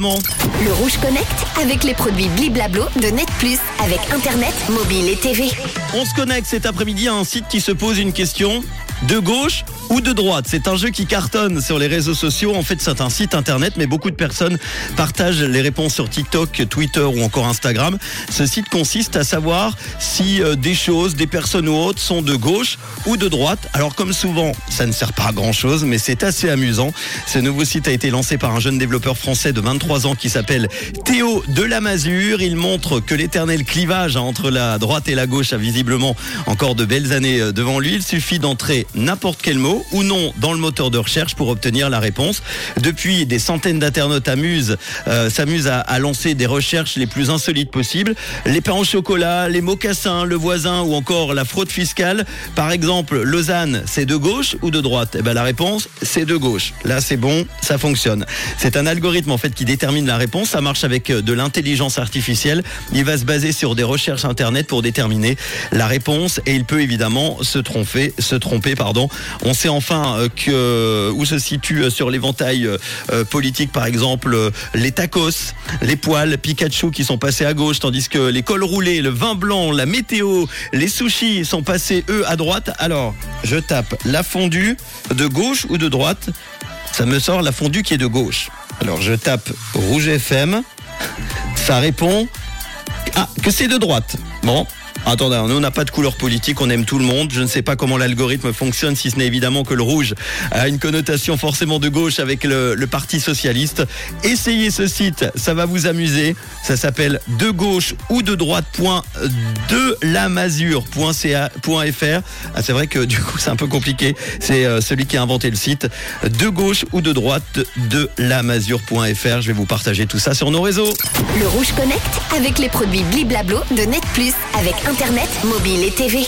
Le Rouge Connect avec les produits Bliblablo de Net Plus avec Internet, mobile et TV. On se connecte cet après-midi à un site qui se pose une question. De gauche ou de droite C'est un jeu qui cartonne sur les réseaux sociaux. En fait, c'est un site internet, mais beaucoup de personnes partagent les réponses sur TikTok, Twitter ou encore Instagram. Ce site consiste à savoir si euh, des choses, des personnes ou autres sont de gauche ou de droite. Alors, comme souvent, ça ne sert pas à grand-chose, mais c'est assez amusant. Ce nouveau site a été lancé par un jeune développeur français de 23 ans qui s'appelle Théo de. Il montre que l'éternel clivage entre la droite et la gauche a visiblement encore de belles années euh, devant lui. Il suffit d'entrer n'importe quel mot ou non dans le moteur de recherche pour obtenir la réponse. Depuis, des centaines d'internautes euh, s'amusent à, lancer des recherches les plus insolites possibles. Les pains au chocolat, les mocassins, le voisin ou encore la fraude fiscale. Par exemple, Lausanne, c'est de gauche ou de droite? Eh ben la réponse, c'est de gauche. Là, c'est bon, ça fonctionne. C'est un algorithme en fait qui détermine la réponse. Ça marche avec euh, de l'intelligence artificielle. Il va se baser sur des recherches internet pour déterminer la réponse et il peut évidemment se tromper On sait enfin euh, que où se situe euh, sur l'éventail euh, politique par exemple les tacos, les poils Pikachu qui sont passés à gauche tandis que les cols roulés, le vin blanc, la météo, les sushis sont passés eux à droite. Alors, je tape la fondue de gauche ou de droite Ça me sort la fondue qui est de gauche. Alors, je tape rouge FM. Ça répond ah, que c'est de droite. Bon. Attendez, nous on n'a pas de couleur politique, on aime tout le monde. Je ne sais pas comment l'algorithme fonctionne, si ce n'est évidemment que le rouge a une connotation forcément de gauche avec le, Parti socialiste. Essayez ce site, ça va vous amuser. Ça s'appelle de gauche ou de droite point de lamazure.ca.fr. Ah, c'est vrai que du coup c'est un peu compliqué. C'est euh, celui qui a inventé le site. De gauche ou de droite de lamazure.fr. Je vais vous partager tout ça sur nos réseaux. Le Rouge Connect avec les produits Bliblablo de Net Plus avec Internet, mobile et TV.